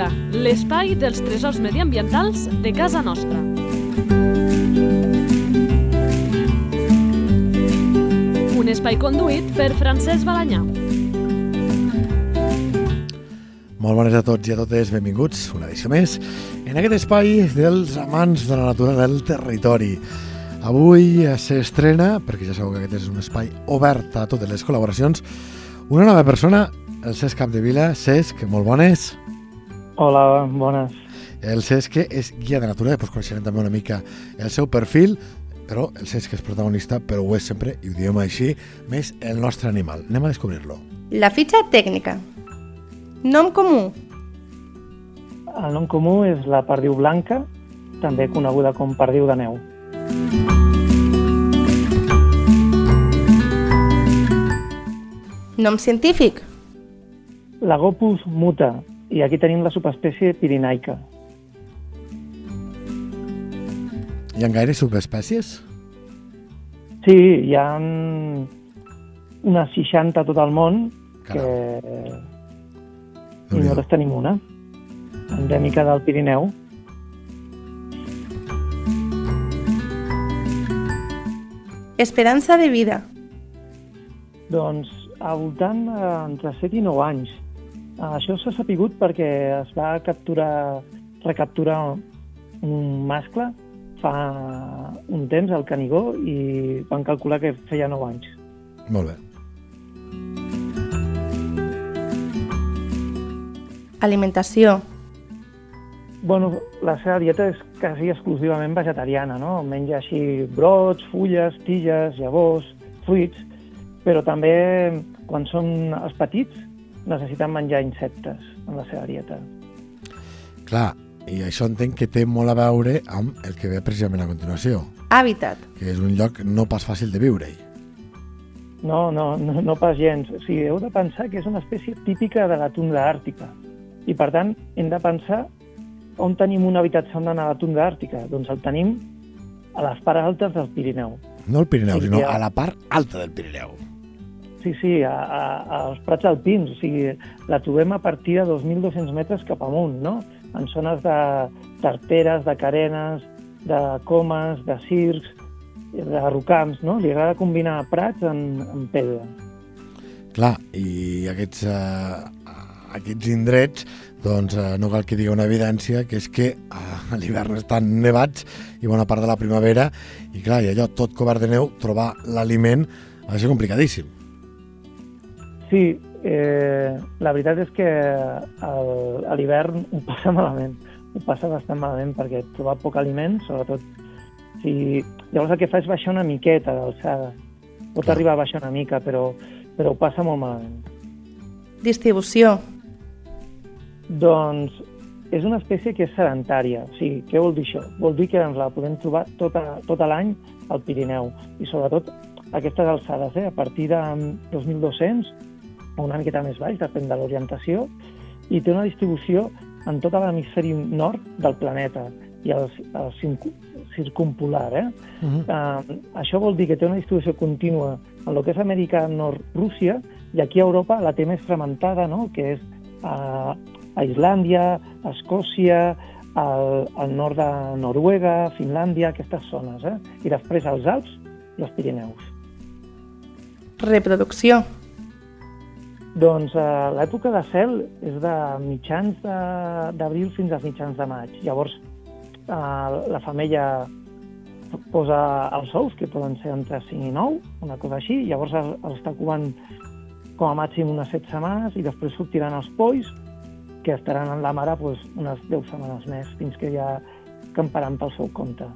Natura, l'espai dels tresors mediambientals de casa nostra. Un espai conduït per Francesc Balanyà. Molt bones a tots i a totes, benvinguts una edició més en aquest espai dels amants de la natura del territori. Avui s'estrena, perquè ja sabeu que aquest és un espai obert a totes les col·laboracions, una nova persona, el Cesc Capdevila. Cesc, molt bones. Hola, bones. El Cesc és guia de natura, després coneixerem també una mica el seu perfil, però el Cesc és protagonista, però ho és sempre, i ho diem així, més el nostre animal. Anem a descobrir-lo. La fitxa tècnica. Nom comú. El nom comú és la perdiu blanca, també coneguda com perdiu de neu. Nom científic. L'Agopus muta, i aquí tenim la subespècie pirinaica. Hi ha gaire subespècies? Sí, hi ha unes 60 a tot el món, que i nosaltres tenim una, endèmica del Pirineu. Esperança de vida. Doncs al voltant eh, entre 7 i 9 anys. Això s'ha sapigut perquè es va capturar, recapturar un mascle fa un temps al Canigó i van calcular que feia 9 anys. Molt bé. Alimentació. Bueno, la seva dieta és quasi exclusivament vegetariana, no? Menja així brots, fulles, tiges, llavors, fruits, però també quan són els petits necessiten menjar insectes en la seva dieta. Clar, i això entenc que té molt a veure amb el que ve precisament a continuació. Hàbitat. Que és un lloc no pas fàcil de viure-hi. No, no, no, no pas gens. O sigui, heu de pensar que és una espècie típica de la tundra àrtica. I, per tant, hem de pensar on tenim un hàbitat semblant a la tundra àrtica. Doncs el tenim a les parts altes del Pirineu. No al Pirineu, Sí, sinó ja. a la part alta del Pirineu. Sí, sí, a, a, als prats alpins. O sigui, la trobem a partir de 2.200 metres cap amunt, no? En zones de tarteres, de carenes, de comes, de circs, de rocams, no? Li agrada combinar prats en, en pedra. Clar, i aquests, eh, aquests indrets, doncs eh, no cal que digui una evidència, que és que eh, a l'hivern estan nevats i bona part de la primavera, i clar, i allò tot cobert de neu, trobar l'aliment ha ser complicadíssim. Sí, eh, la veritat és que el- a l'hivern ho passa malament, ho passa bastant malament perquè trobar poc aliment, sobretot si... Llavors el que fa és baixar una miqueta d'alçada. Pot Clar. arribar a baixar una mica, però, però ho passa molt malament. Distribució. Doncs és una espècie que és sedentària. O sigui, què vol dir això? Vol dir que ens la podem trobar tota, tot l'any al Pirineu i sobretot aquestes alçades, eh? a partir de 2.200 o una miqueta més baix, depèn de l'orientació, i té una distribució en tot l'hemisferi nord del planeta i el, el circu- circumpolar. Eh? Uh -huh. Uh, això vol dir que té una distribució contínua en el que és Amèrica Nord-Rússia i aquí a Europa la té més fragmentada, no? que és uh, a Islàndia, a Escòcia, al, al nord de Noruega, Finlàndia, aquestes zones. Eh? I després als Alps i els Pirineus. Reproducció. Doncs uh, l'època de cel és de mitjans d'abril fins a mitjans de maig. Llavors, uh, la femella posa els ous, que poden ser entre 5 i 9, una cosa així, llavors els, està covant com a màxim unes 7 setmanes i després sortiran els polls, que estaran en la mare doncs, unes 10 setmanes més, fins que ja camparan pel seu compte.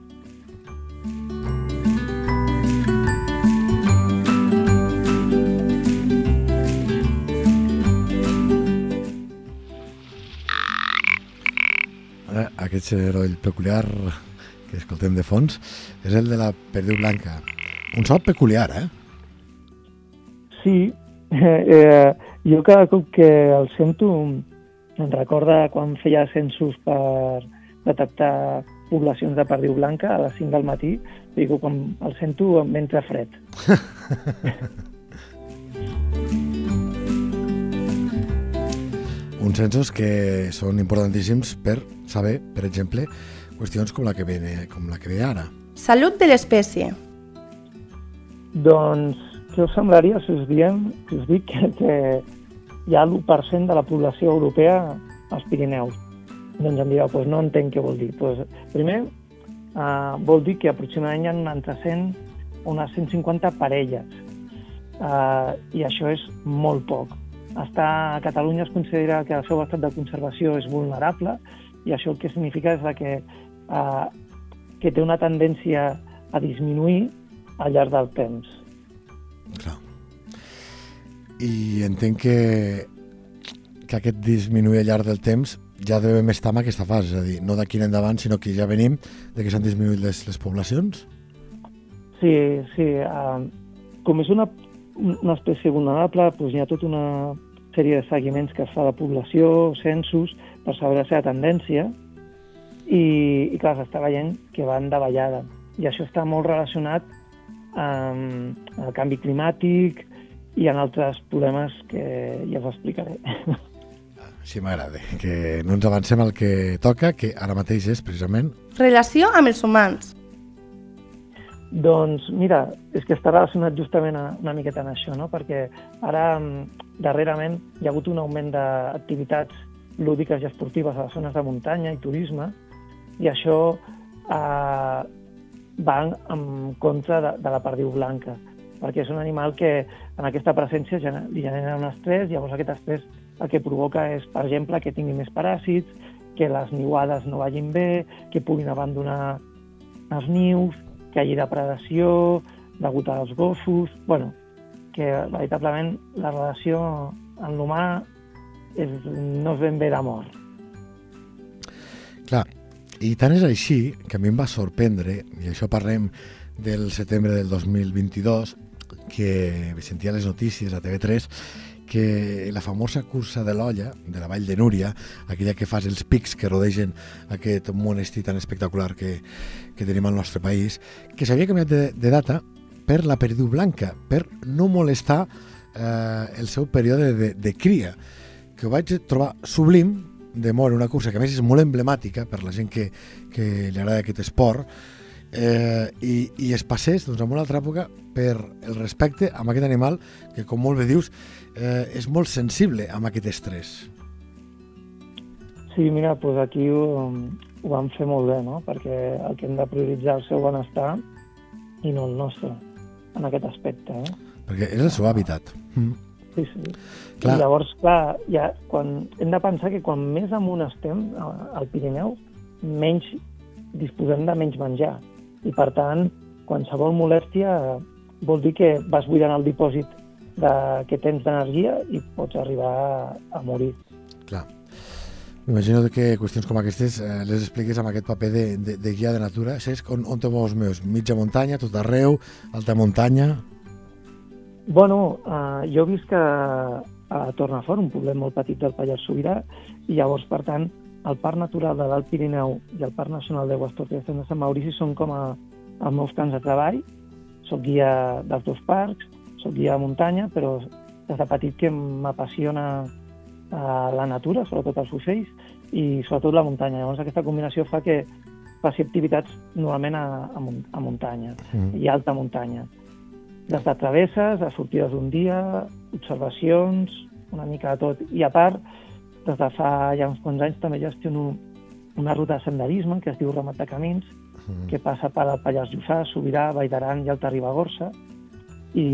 Eh, aquest soroll peculiar que escoltem de fons és el de la perdiu blanca. Un so peculiar, eh? Sí, eh, jo cada cop que el sento em recorda quan feia censos per detectar poblacions de perdiu blanca a les 5 del matí, dic, quan el sento em entra fred. uns censos que són importantíssims per saber, per exemple, qüestions com la que ve, com la que ve ara. Salut de l'espècie. Doncs, què us semblaria si us, diem, si us dic que, que hi ha l'1% de la població europea als Pirineus? Doncs em direu, doncs no entenc què vol dir. Doncs, primer, uh, vol dir que aproximadament hi ha entre 100 unes 150 parelles, uh, i això és molt poc. Està, a Catalunya es considera que el seu estat de conservació és vulnerable, i això el que significa és que, uh, que té una tendència a disminuir al llarg del temps. Clar. I entenc que, que aquest disminuir al llarg del temps ja devem estar en aquesta fase, és a dir, no d'aquí en endavant, sinó que ja venim de que s'han disminuït les, les poblacions? Sí, sí. Uh, com és una, una espècie vulnerable, doncs hi ha tota una sèrie de seguiments que es fa de població, censos, per saber la seva tendència, i, i clar, s'està veient que van de ballada. I això està molt relacionat amb el canvi climàtic i en altres problemes que ja us explicaré. Sí, m'agrada, que no ens avancem al que toca, que ara mateix és precisament... Relació amb els humans. Doncs mira, és que està relacionat justament a, una miqueta en això, no? perquè ara darrerament hi ha hagut un augment d'activitats lúdiques i esportives a les zones de muntanya i turisme, i això eh, va en contra de, de la perdiu blanca, perquè és un animal que en aquesta presència li genera un estrès, llavors aquest estrès el que provoca és, per exemple, que tingui més paràsits, que les niuades no vagin bé, que puguin abandonar els nius, que hi hagi depredació degut als gossos... bueno, que veritablement la relació amb l'humà no és ben bé d'amor. Clar, i tant és així que a mi em va sorprendre, i això parlem del setembre del 2022, que sentia les notícies a TV3 que la famosa cursa de l'olla de la Vall de Núria, aquella que fas els pics que rodegen aquest monestir tan espectacular que, que tenim al nostre país, que s'havia canviat de, de data per la perdiu blanca, per no molestar eh, el seu període de, de cria, que ho vaig trobar sublim de moure una cursa que a més és molt emblemàtica per la gent que, que li agrada aquest esport, eh, i, i es passés doncs, en una altra època per el respecte amb aquest animal que, com molt bé dius, eh, és molt sensible amb aquest estrès. Sí, mira, doncs aquí ho, ho vam fer molt bé, no? perquè el que hem de prioritzar el seu benestar i no el nostre, en aquest aspecte. Eh? Perquè és el seu hàbitat. Mm. Sí, sí. Clar. I llavors, clar, ja, quan, hem de pensar que quan més amunt estem al Pirineu, menys disposem de menys menjar. I, per tant, qualsevol molèstia vol dir que vas buidant el dipòsit de, que tens d'energia i pots arribar a, a morir. Clar. M'imagino que qüestions com aquestes eh, les expliques amb aquest paper de, de, de guia de natura. Saps on, on te mous meus? Mitja muntanya, tot arreu, alta muntanya? Bueno, eh, jo visc a, a Tornafort, un poble molt petit del Pallars Sobirà, i llavors, per tant, el Parc Natural de l'Alt Pirineu i el Parc Nacional de Guastortes de Sant Maurici són com a, els meus camps de treball. Soc guia dels dos parcs, soc guia de muntanya, però des de petit que m'apassiona eh, la natura, sobretot els ocells, i sobretot la muntanya. Llavors aquesta combinació fa que faci activitats normalment a, a, a muntanya mm. i alta muntanya. Des de travesses, a sortides d'un dia, observacions, una mica de tot. I a part, des de fa ja uns quants anys també gestiono una ruta de senderisme que es diu Ramat de Camins, mm. que passa per al Pallars Jussà, Sobirà, Vall d'Aran i Alta Ribagorça, i,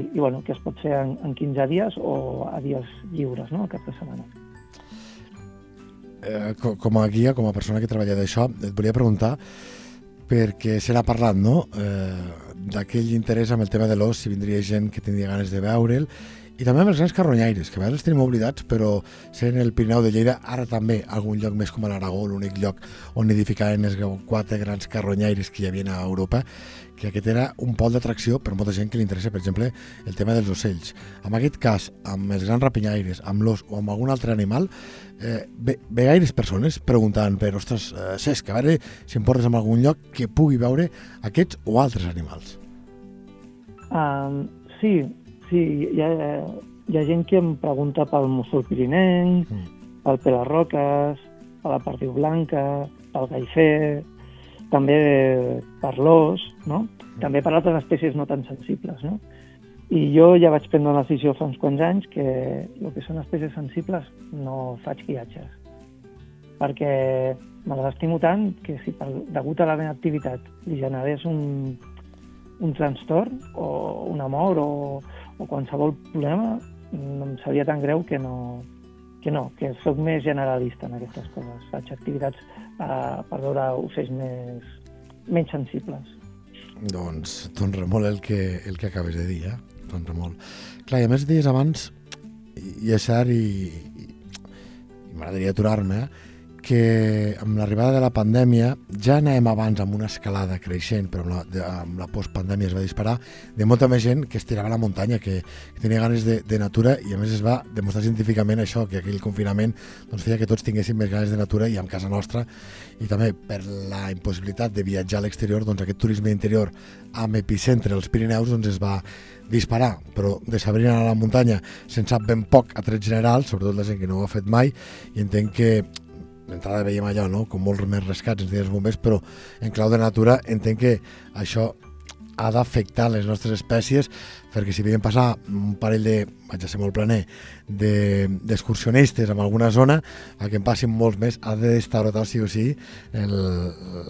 i bueno, que es pot fer en, en 15 dies o a dies lliures, no?, al cap de setmana. Eh, com a guia, com a persona que treballa d'això, et volia preguntar perquè se n'ha parlat, no?, eh, d'aquell interès amb el tema de l'os, si vindria gent que tindria ganes de veure'l, i també amb els grans carronyaires, que a vegades els tenim oblidats, però sent el Pirineu de Lleida, ara també algun lloc més com a l'Aragó, l'únic lloc on edificaven els quatre grans carronyaires que hi havia a Europa, que aquest era un pol d'atracció per molta gent que li interessa, per exemple, el tema dels ocells. En aquest cas, amb els grans rapinyaires, amb l'os o amb algun altre animal, eh, ve, ve gaires persones preguntant per, ostres, eh, Cesc, a veure si em portes en algun lloc que pugui veure aquests o altres animals. Um, sí, Sí, hi ha, hi ha gent que em pregunta pel mussol pirinenc, mm. pel Pelarroques, a la Perdiu Blanca, pel Gaifer, també per l'os, no? també per altres espècies no tan sensibles. No? I jo ja vaig prendre una decisió fa uns quants anys que el que són espècies sensibles no faig guiatges. Perquè me les estimo tant que si per, degut a la meva activitat li generés un, un trastorn o una mort o, o qualsevol problema, em seria tan greu que no, que no, que sóc més generalista en aquestes coses. Faig activitats uh, per veure ocells més, menys sensibles. Doncs t'honra molt el que, el que acabes de dir, eh? T'honra molt. Clar, i a més deies abans, i, i cert, i, i, i m'agradaria aturar-me, eh? Que amb l'arribada de la pandèmia ja anàvem abans amb una escalada creixent, però amb la, de, amb la postpandèmia es va disparar, de molta més gent que estirava a la muntanya, que, que tenia ganes de, de natura i a més es va demostrar científicament això, que aquell confinament doncs, feia que tots tinguéssim més ganes de natura i amb casa nostra. I també per la impossibilitat de viatjar a l'exterior, doncs aquest turisme interior amb epicentre als Pirineus doncs es va disparar, però de saber anar a la muntanya se'n sap ben poc a tret general, sobretot la gent que no ho ha fet mai, i entenc que d'entrada veiem allò, no? com molts més rescats ens diuen els bombers, però en clau de natura entenc que això ha d'afectar les nostres espècies perquè si veiem passar un parell de, vaig a ser molt planer, d'excursionistes de, en alguna zona, a que en passin molts més, ha de restaurar sí o sí el,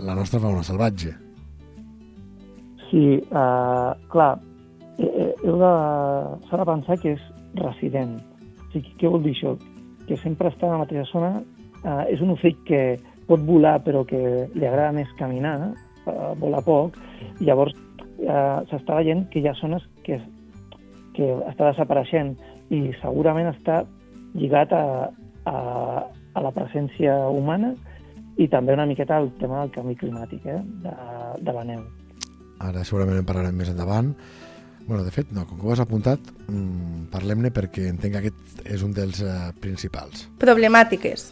la nostra fauna salvatge. Sí, uh, clar, eh, eh, heu de, s'ha de pensar que és resident. O sigui, què vol dir això? Que sempre està en la mateixa zona Uh, és un ocell que pot volar però que li agrada més caminar, uh, vola poc, i llavors uh, s'està veient que hi ha zones que, que està desapareixent i segurament està lligat a, a, a la presència humana i també una miqueta al tema del canvi climàtic, eh, de, de la neu. Ara segurament en parlarem més endavant. bueno, de fet, no, com que ho has apuntat, mmm, parlem-ne perquè entenc que aquest és un dels uh, principals. Problemàtiques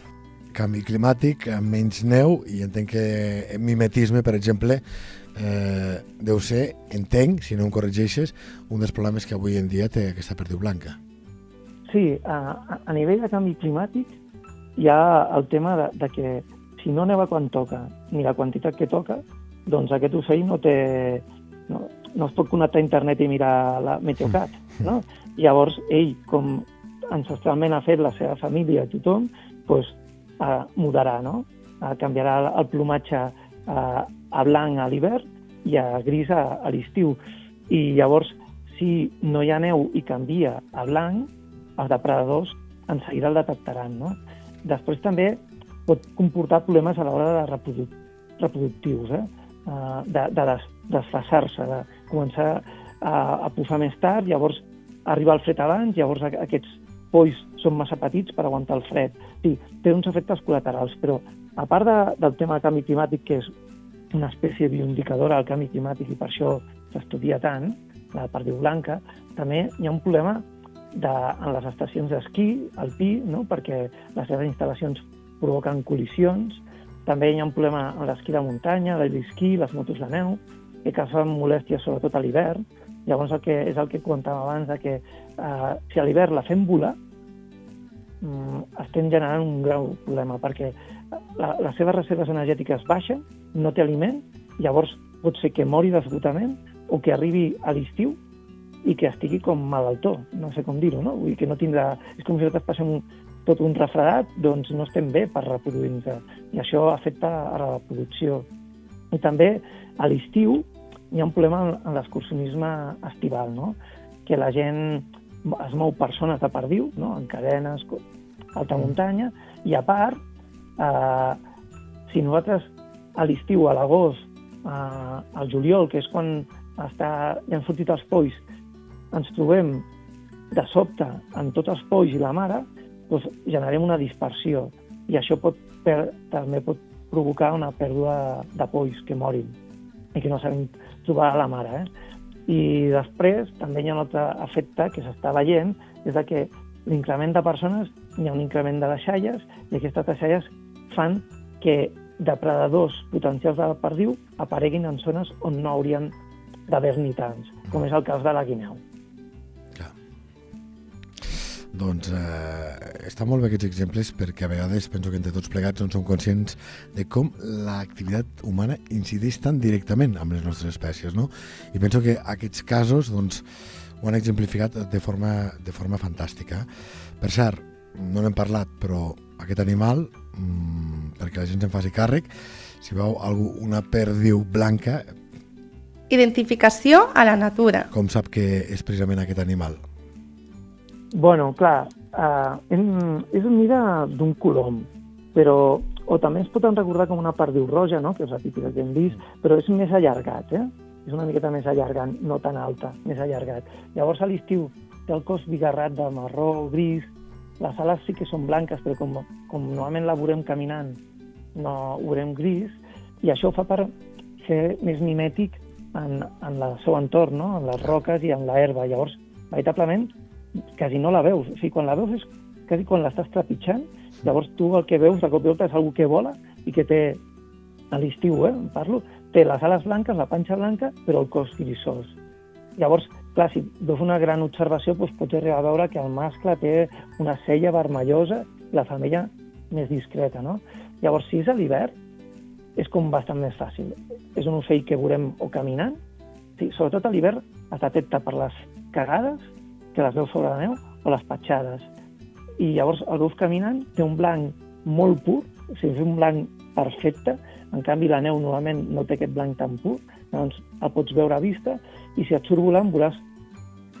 canvi climàtic, amb menys neu, i entenc que mimetisme, per exemple, eh, deu ser, entenc, si no em corregeixes, un dels problemes que avui en dia té aquesta perdiu blanca. Sí, a, a nivell de canvi climàtic hi ha el tema de, de que si no neva quan toca, ni la quantitat que toca, doncs aquest ocell no té... No, no es pot connectar a internet i mirar la Meteocat, no? Llavors, ell, com ancestralment ha fet la seva família, tothom, doncs eh, mudarà, no? Eh, canviarà el plomatge eh, a blanc a l'hivern i a gris a, a l'estiu. I llavors, si no hi ha neu i canvia a blanc, els depredadors en seguida el detectaran. No? Després també pot comportar problemes a l'hora de reproduc reproductius, eh? De, de des desfasar-se, de començar a, a posar més tard, llavors arriba el fred abans, llavors aquests polls són massa petits per aguantar el fred. Sí, té uns efectes col·laterals, però a part de, del tema del canvi climàtic, que és una espècie bioindicadora del canvi climàtic i per això s'estudia tant, la perdiu blanca, també hi ha un problema de, en les estacions d'esquí alpí, no? perquè les seves instal·lacions provoquen col·lisions, també hi ha un problema en l'esquí de muntanya, l'esquí, les motos de neu, que causen molèsties sobretot a l'hivern, Llavors el que, és el que comentàvem abans, de que eh, si a l'hivern la fem volar, estem generant un greu problema, perquè la, les seves reserves energètiques baixen, no té aliment, llavors pot ser que mori d'esgotament o que arribi a l'estiu i que estigui com malaltó, no sé com dir-ho, no? Vull dir que no tindrà... És com si nosaltres passem un, tot un refredat, doncs no estem bé per reproduir-nos. I això afecta a la reproducció. I també a l'estiu hi ha un problema en l'excursionisme estival, no? que la gent es mou per zones de perdiu, no? en cadenes, alta mm. muntanya, i a part, eh, si nosaltres a l'estiu, a l'agost, eh, al juliol, que és quan està, ja han sortit els polls, ens trobem de sobte en tots els polls i la mare, doncs generem una dispersió i això pot per, també pot provocar una pèrdua de polls que morin i que no sabem trobar la mare. Eh? I després també hi ha un altre efecte que s'està veient, és que l'increment de persones, hi ha un increment de deixalles, i aquestes deixalles fan que depredadors potencials de perdiu apareguin en zones on no haurien d'haver-n'hi tants, com és el cas de la guineu. Doncs eh, està molt bé aquests exemples perquè a vegades penso que entre tots plegats no som conscients de com l'activitat humana incideix tan directament amb les nostres espècies, no? I penso que aquests casos doncs, ho han exemplificat de forma, de forma fantàstica. Per cert, no n'hem parlat, però aquest animal, mmm, perquè la gent se'n faci càrrec, si veu algú, una perdiu blanca... Identificació a la natura. Com sap que és precisament aquest animal? Bueno, clar, uh, en, és mida d'un colom, però o també es pot recordar com una perdiu roja, no? que és la típica que hem vist, però és més allargat, eh? és una miqueta més allargant, no tan alta, més allargat. Llavors a l'estiu té el cos bigarrat de marró, gris, les ales sí que són blanques, però com, com normalment la veurem caminant, no ho veurem gris, i això fa per ser més mimètic en, en el seu entorn, no? en les roques i en la herba. Llavors, veritablement, quasi no la veus. O sigui, quan la veus és quasi quan l'estàs trepitjant, llavors tu el que veus de cop i volta és algú que vola i que té, a l'estiu, eh, parlo, té les ales blanques, la panxa blanca, però el cos grisós. Llavors, clar, si veus una gran observació, doncs pots arribar a veure que el mascle té una cella vermellosa i la femella més discreta, no? Llavors, si és a l'hivern, és com bastant més fàcil. És un ocell que veurem o caminant, sí, sobretot a l'hivern està atenta per les cagades que les veus sobre la neu, o les petjades. I llavors el veus caminant, té un blanc molt pur, o sigui, un blanc perfecte, en canvi la neu normalment no té aquest blanc tan pur, doncs el pots veure a vista, i si et surt volant veuràs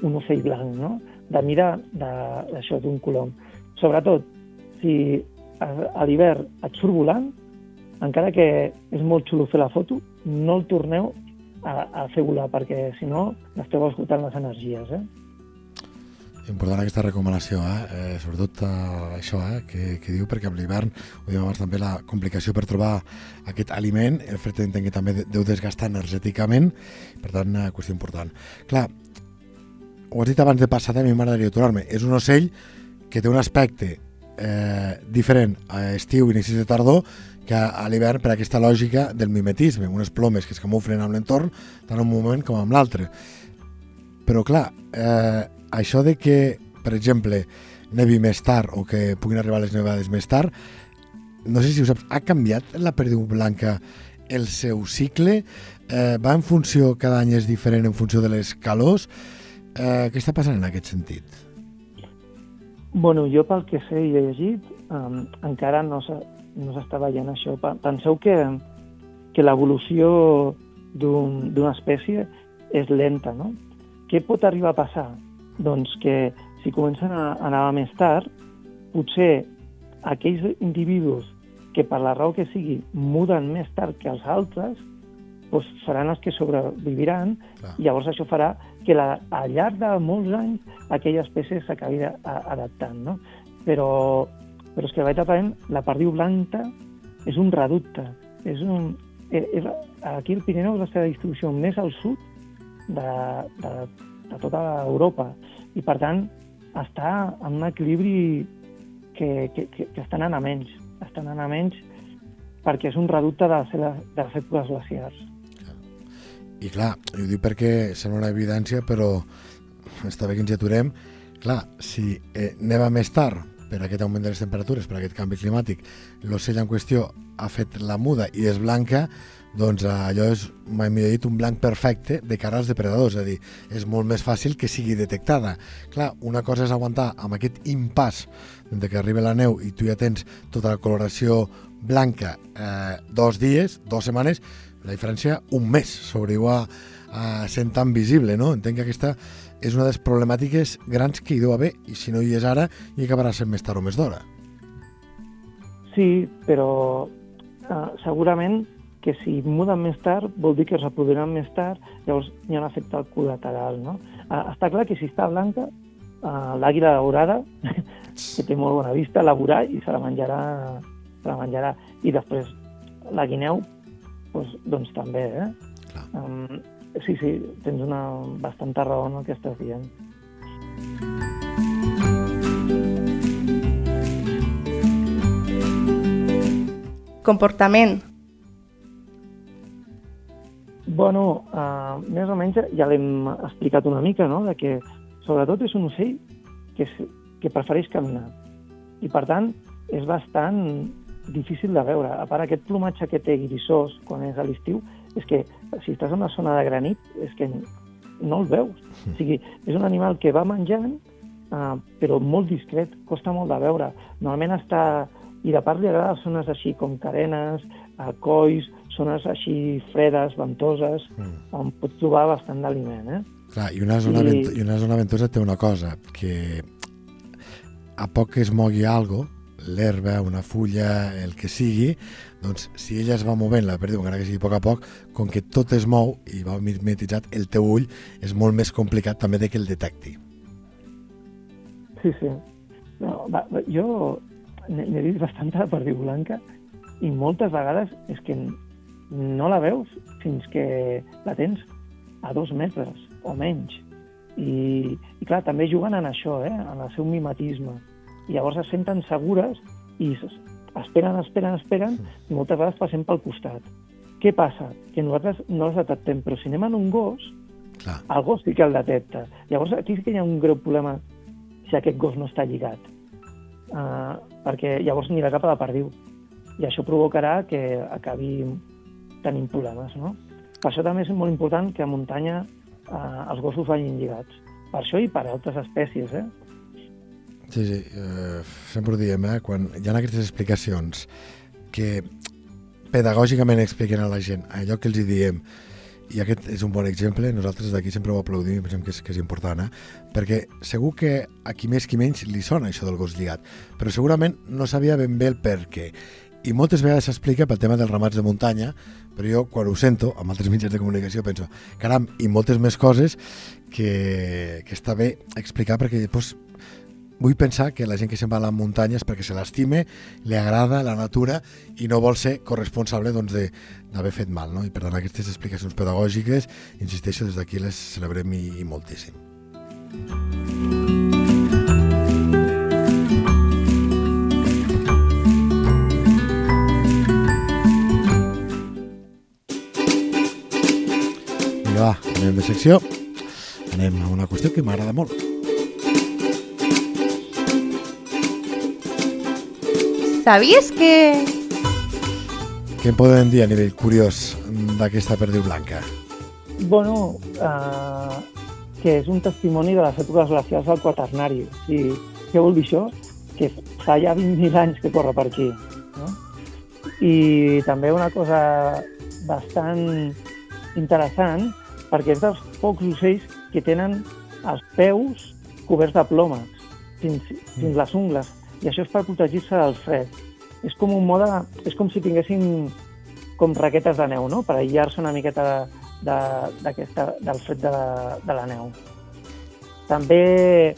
un ocell blanc, no? de mirar d'això d'un colom. Sobretot, si a l'hivern et surt volant, encara que és molt xulo fer la foto, no el torneu a, a fer volar, perquè si no esteu esgotant les energies. Eh? Important aquesta recomanació, eh? eh sobretot eh, això eh? Que, que diu, perquè amb l'hivern, ho dèiem abans també, la complicació per trobar aquest aliment, el fet d'entendre que també deu desgastar energèticament, per tant, una qüestió important. Clar, ho has dit abans de passar, a mi m'agradaria aturar-me, és un ocell que té un aspecte eh, diferent a estiu, inicis de tardor, que a l'hivern per aquesta lògica del mimetisme, unes plomes que es camuflen amb l'entorn tant en un moment com amb l'altre. Però clar, eh, això de que, per exemple, nevi més tard o que puguin arribar les nevades més tard, no sé si ho saps, ha canviat la perdiu blanca el seu cicle? Eh, va en funció, cada any és diferent en funció de les calors? Eh, què està passant en aquest sentit? Bueno, jo pel que sé i he llegit, um, encara no s'està no veient això. Penseu que, que l'evolució d'una un, espècie és lenta, no? Què pot arribar a passar? Doncs que si comencen a, anar més tard, potser aquells individus que per la raó que sigui muden més tard que els altres, doncs seran els que sobreviviran Clar. i llavors això farà que la, al llarg de molts anys aquella espècie s'acabi adaptant. No? Però, però és que veritablement la perdiu blanca és un reducte. És un, és, eh, és, aquí el Pirineu és la seva distribució més al sud de, de, de tota Europa i per tant està en un equilibri que, que, que, que està anant a menys, està anant a menys perquè és un reducte de, de les èpoques glaciars. I clar, ho dic perquè sembla una evidència, però està bé que ens aturem. Clar, si eh, neva més tard per aquest augment de les temperatures, per aquest canvi climàtic, l'ocell en qüestió ha fet la muda i és blanca, doncs allò és, mai millor dit, un blanc perfecte de cara als depredadors, és a dir, és molt més fàcil que sigui detectada. Clar, una cosa és aguantar amb aquest impàs de que arriba la neu i tu ja tens tota la coloració blanca eh, dos dies, dues setmanes, la diferència un mes sobreviu a, a sent tan visible, no? Entenc que aquesta és una de les problemàtiques grans que hi deu haver i si no hi és ara hi acabarà sent més tard o més d'hora. Sí, però uh, segurament que si muden més tard vol dir que es reproduiran més tard, llavors hi ha un efecte col·lateral, no? Uh, està clar que si està blanca, uh, l'àguila daurada, que té molt bona vista, la veurà i se la menjarà, se la menjarà. I després la guineu, doncs, doncs també, eh? Clar. Um, sí, sí, tens una bastanta raó en el que estàs dient. Comportament. Bueno, uh, més o menys ja l'hem explicat una mica, no?, de que sobretot és un ocell que és, que prefereix caminar. I, per tant, és bastant difícil de veure. A part, aquest plomatge que té grisós quan és a l'estiu, és que si estàs en una zona de granit, és que no el veus. O sigui, és un animal que va menjant, uh, però molt discret, costa molt de veure. Normalment està... I de part li agrada zones així com carenes, uh, colls, zones així fredes, ventoses, mm. on pots trobar bastant d'aliment, eh? Clar, i una zona, I... Vent i una zona ventosa té una cosa, que a poc que es mogui algo, l'herba, una fulla, el que sigui, doncs si ella es va movent, la perdiu, encara que sigui a poc a poc, com que tot es mou i va mimetitzat, el teu ull és molt més complicat també de que el detecti. Sí, sí. No, va, va, jo n'he vist bastanta de perdiu blanca i moltes vegades és que no la veus fins que la tens a dos metres o menys. I, i clar, també juguen en això, eh? en el seu mimetisme. I llavors es senten segures i esperen, esperen, esperen, i moltes vegades passem pel costat. Què passa? Que nosaltres no les detectem, però si anem en un gos, Clar. el gos sí que el detecta. Llavors aquí sí que hi ha un greu problema si aquest gos no està lligat. Uh, perquè llavors anirà cap a la perdiu. I això provocarà que acabi tenint problemes, no? Per això també és molt important que a muntanya uh, els gossos vagin lligats. Per això i per altres espècies, eh? Sí, sí, uh, sempre ho diem, eh? Quan hi ha aquestes explicacions que pedagògicament expliquen a la gent allò que els hi diem i aquest és un bon exemple, nosaltres d'aquí sempre ho aplaudim pensem que és, que és important, eh? perquè segur que a qui més qui menys li sona això del gos lligat, però segurament no sabia ben bé el per què. I moltes vegades s'explica pel tema dels ramats de muntanya, però jo quan ho sento, amb altres mitjans de comunicació, penso, caram, i moltes més coses que, que està bé explicar perquè després vull pensar que la gent que se'n va a la muntanya és perquè se l'estime, li agrada la natura i no vol ser corresponsable doncs, fet mal. No? I per tant, aquestes explicacions pedagògiques, insisteixo, des d'aquí les celebrem i, i moltíssim. Vinga, va, anem de secció. Anem a una qüestió que m'agrada molt. Sabies que... Què en podem dir a nivell curiós d'aquesta perdiu blanca? Bueno, uh, que és un testimoni de les èpoques glacials del quaternari. Sí, què vol dir això? Que fa ja 20.000 anys que corre per aquí. No? I també una cosa bastant interessant, perquè és dels pocs ocells que tenen els peus coberts de plomes fins, fins les ungles i això és per protegir-se del fred. És com un mode, és com si tinguessin com raquetes de neu, no? per aïllar-se una miqueta de, de, del fred de de la neu. També,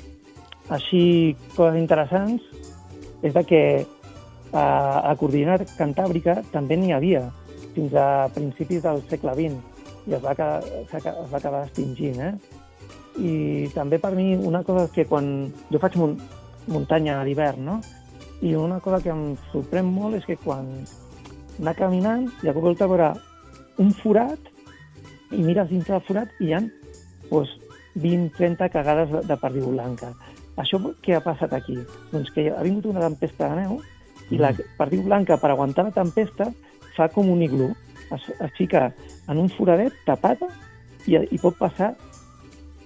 així, coses interessants, és de que a, a la cantàbrica també n'hi havia fins a principis del segle XX i es va, es va acabar extingint. Eh? I també per mi una cosa és que quan jo faig muntanya a l'hivern, no? I una cosa que em sorprèn molt és que quan anar caminant i a cop volta veure un forat i mires dintre del forat i hi ha doncs, 20-30 cagades de, de perdiu blanca. Això què ha passat aquí? Doncs que ha vingut una tempesta de neu i la mm. perdiu blanca, per aguantar la tempesta, fa com un iglú. Es, es fica en un foradet tapada i, i pot passar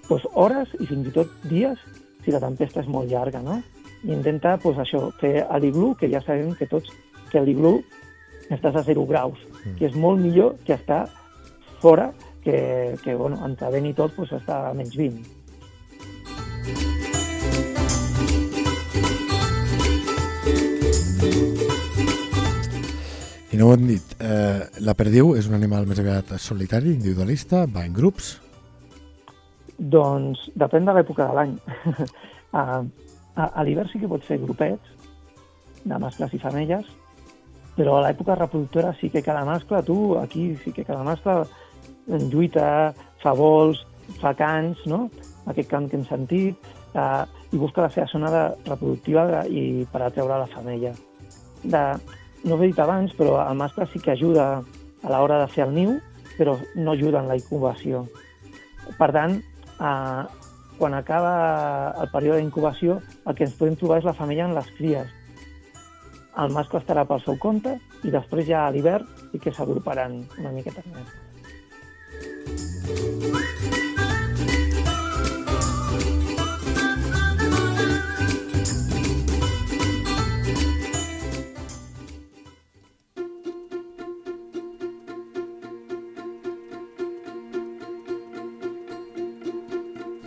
doncs, hores i fins i tot dies si la tempesta és molt llarga, no? I intenta, doncs, això, fer l'iglú, que ja sabem que tots, que l'iglú estàs a 0 graus, mm. que és molt millor que estar fora, que, que bueno, entre vent i tot, doncs, està a menys 20. I no ho hem dit, eh, la perdiu és un animal més aviat solitari, individualista, va en grups? Doncs depèn de l'època de l'any. a, a, a l'hivern sí que pots fer grupets de mascles i femelles, però a l'època reproductora sí que cada mascle, tu, aquí sí que cada mascle lluita, fa vols, fa cants, no? aquest cant que hem sentit, eh, i busca la seva zona de, reproductiva de, i per atreure la femella. De, no ho he dit abans, però el mascle sí que ajuda a l'hora de fer el niu, però no ajuda en la incubació. Per tant, eh, quan acaba el període d'incubació, el que ens podem trobar és la femella en les cries. El mascle estarà pel seu compte i després ja a l'hivern sí que s'agruparan una miqueta més.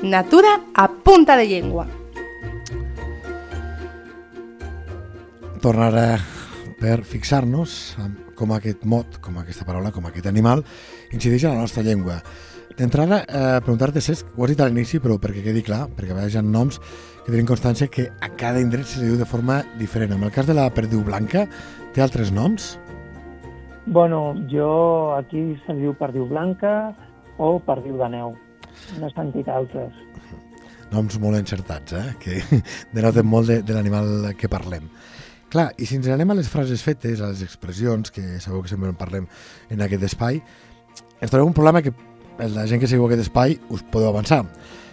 Natura a punta de llengua. Tornar a, per fixar-nos en com aquest mot, com aquesta paraula, com aquest animal, incideix en la nostra llengua. D'entrada, eh, preguntar-te, Cesc, ho has dit a l'inici, però perquè quedi clar, perquè a vegades hi ha noms que tenen constància que a cada indret se diu de forma diferent. En el cas de la perdiu blanca, té altres noms? Bueno, jo aquí se li diu perdiu blanca o perdiu de neu. No he sentit altres. Noms molt encertats, eh? que denoten molt de, de l'animal que parlem. Clar, i si ens anem a les frases fetes, a les expressions, que sabeu que sempre en parlem en aquest espai, ens trobem un problema que la gent que seguiu aquest espai us podeu avançar.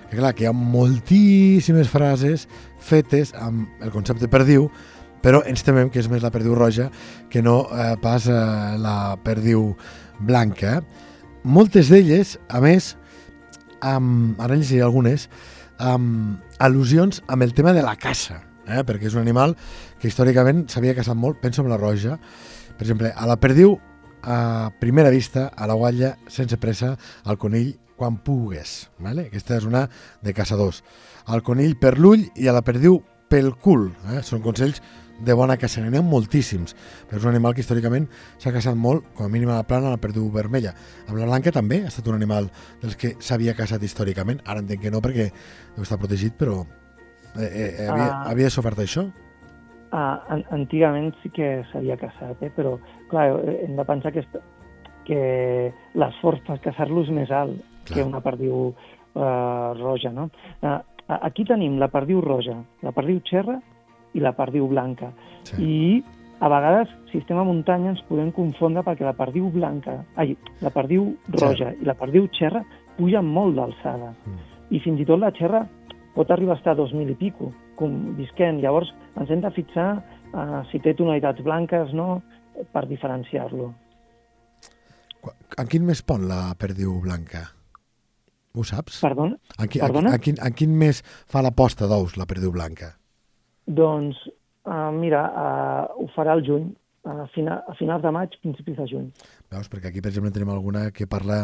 Que clar, que hi ha moltíssimes frases fetes amb el concepte perdiu, però ens temem que és més la perdiu roja que no eh, pas eh, la perdiu blanca. Moltes d'elles, a més, amb, ara llegiré algunes, amb al·lusions amb el tema de la caça, eh? perquè és un animal que històricament s'havia caçat molt, penso en la roja. Per exemple, a la perdiu, a primera vista, a la guatlla, sense pressa, al conill quan pugues. Vale? Aquesta és una de caçadors. Al conill per l'ull i a la perdiu pel cul. Eh? Són consells de bona caça, n'hi ha moltíssims, però és un animal que històricament s'ha caçat molt, com a mínim a la plana, a la perdiu vermella. Amb la blanca també ha estat un animal dels que s'havia caçat històricament, ara entenc que no perquè deu estar protegit, però eh, eh, havia, Ah. havia sofert això? Ah, an antigament sí que s'havia caçat, eh? però clar, eh, hem de pensar que, que l'esforç per caçar-lo és més alt Clar. que una perdiu eh, roja. No? A- aquí tenim la perdiu roja, la perdiu xerra i la perdiu blanca. Sí. I a vegades, si estem a muntanya, ens podem confondre perquè la perdiu blanca, ai, la perdiu roja i la perdiu xerra pugen molt d'alçada. Mm. I fins i tot la xerra pot arribar a estar a 2.000 i pico, com visquent. Llavors, ens hem de fixar uh, si té tonalitats blanques, no?, per diferenciar-lo. En quin mes pon la perdiu blanca? Ho saps? Perdona? En, qui, perdona? en, quin, en quin mes fa la posta d'ous la perdiu blanca? Doncs, uh, mira, uh, ho farà al juny, a, fina, a finals de maig, principis de juny. Veus? Perquè aquí, per exemple, tenim alguna que parla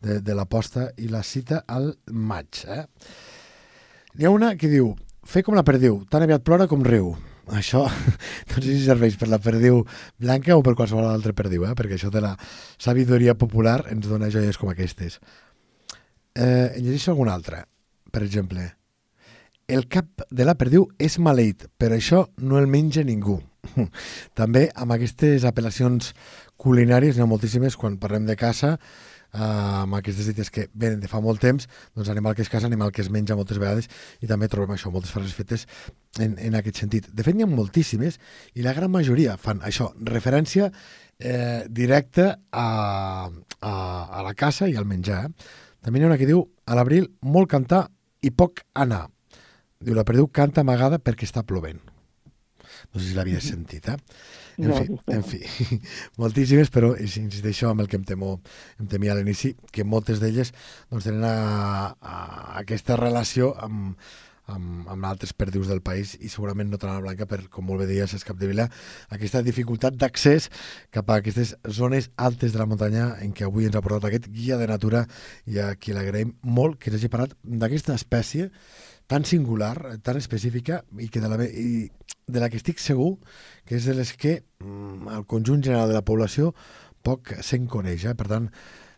de, de la posta i la cita al maig. Eh? N'hi ha una que diu fer com la perdiu, tan aviat plora com riu. Això no sé si serveix per la perdiu blanca o per qualsevol altra perdiu, eh? perquè això de la sabidoria popular ens dona joies com aquestes. Eh, en llegeixo alguna altra. Per exemple, el cap de la perdiu és maleït, però això no el menja ningú. També amb aquestes apel·lacions culinàries, n'hi ha moltíssimes, quan parlem de caça, eh, amb aquestes dites que venen de fa molt temps, doncs animal que es caça, animal que es menja moltes vegades, i també trobem això, moltes frases fetes en, en aquest sentit. De fet, n'hi ha moltíssimes, i la gran majoria fan això, referència eh, directa a, a, a la caça i al menjar. Eh? També n'hi ha una que diu, a l'abril, molt cantar i poc anar. Diu, la perdiu canta amagada perquè està plovent. No sé si l'havies sentit, eh? En No, fi, en fi, moltíssimes, però insisteixo amb el que em, temo, em temia a l'inici, que moltes d'elles doncs, tenen a, a, aquesta relació amb, amb, amb altres perdius del país i segurament no a la blanca per, com molt bé deies, és Capdevila, aquesta dificultat d'accés cap a aquestes zones altes de la muntanya en què avui ens ha portat aquest guia de natura i a qui l'agraïm molt que ens hagi parlat d'aquesta espècie tan singular, tan específica i, que de la, i de la que estic segur que és de les que mm, el conjunt general de la població poc se'n coneix. Eh? Per tant,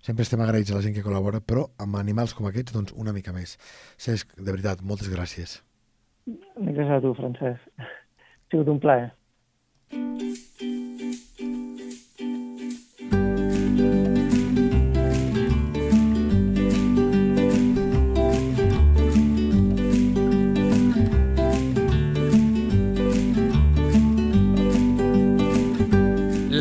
sempre estem agraïts a la gent que col·labora, però amb animals com aquests, doncs una mica més. Cesc, de veritat, moltes gràcies. Gràcies a tu, Francesc. Ha sigut un plaer.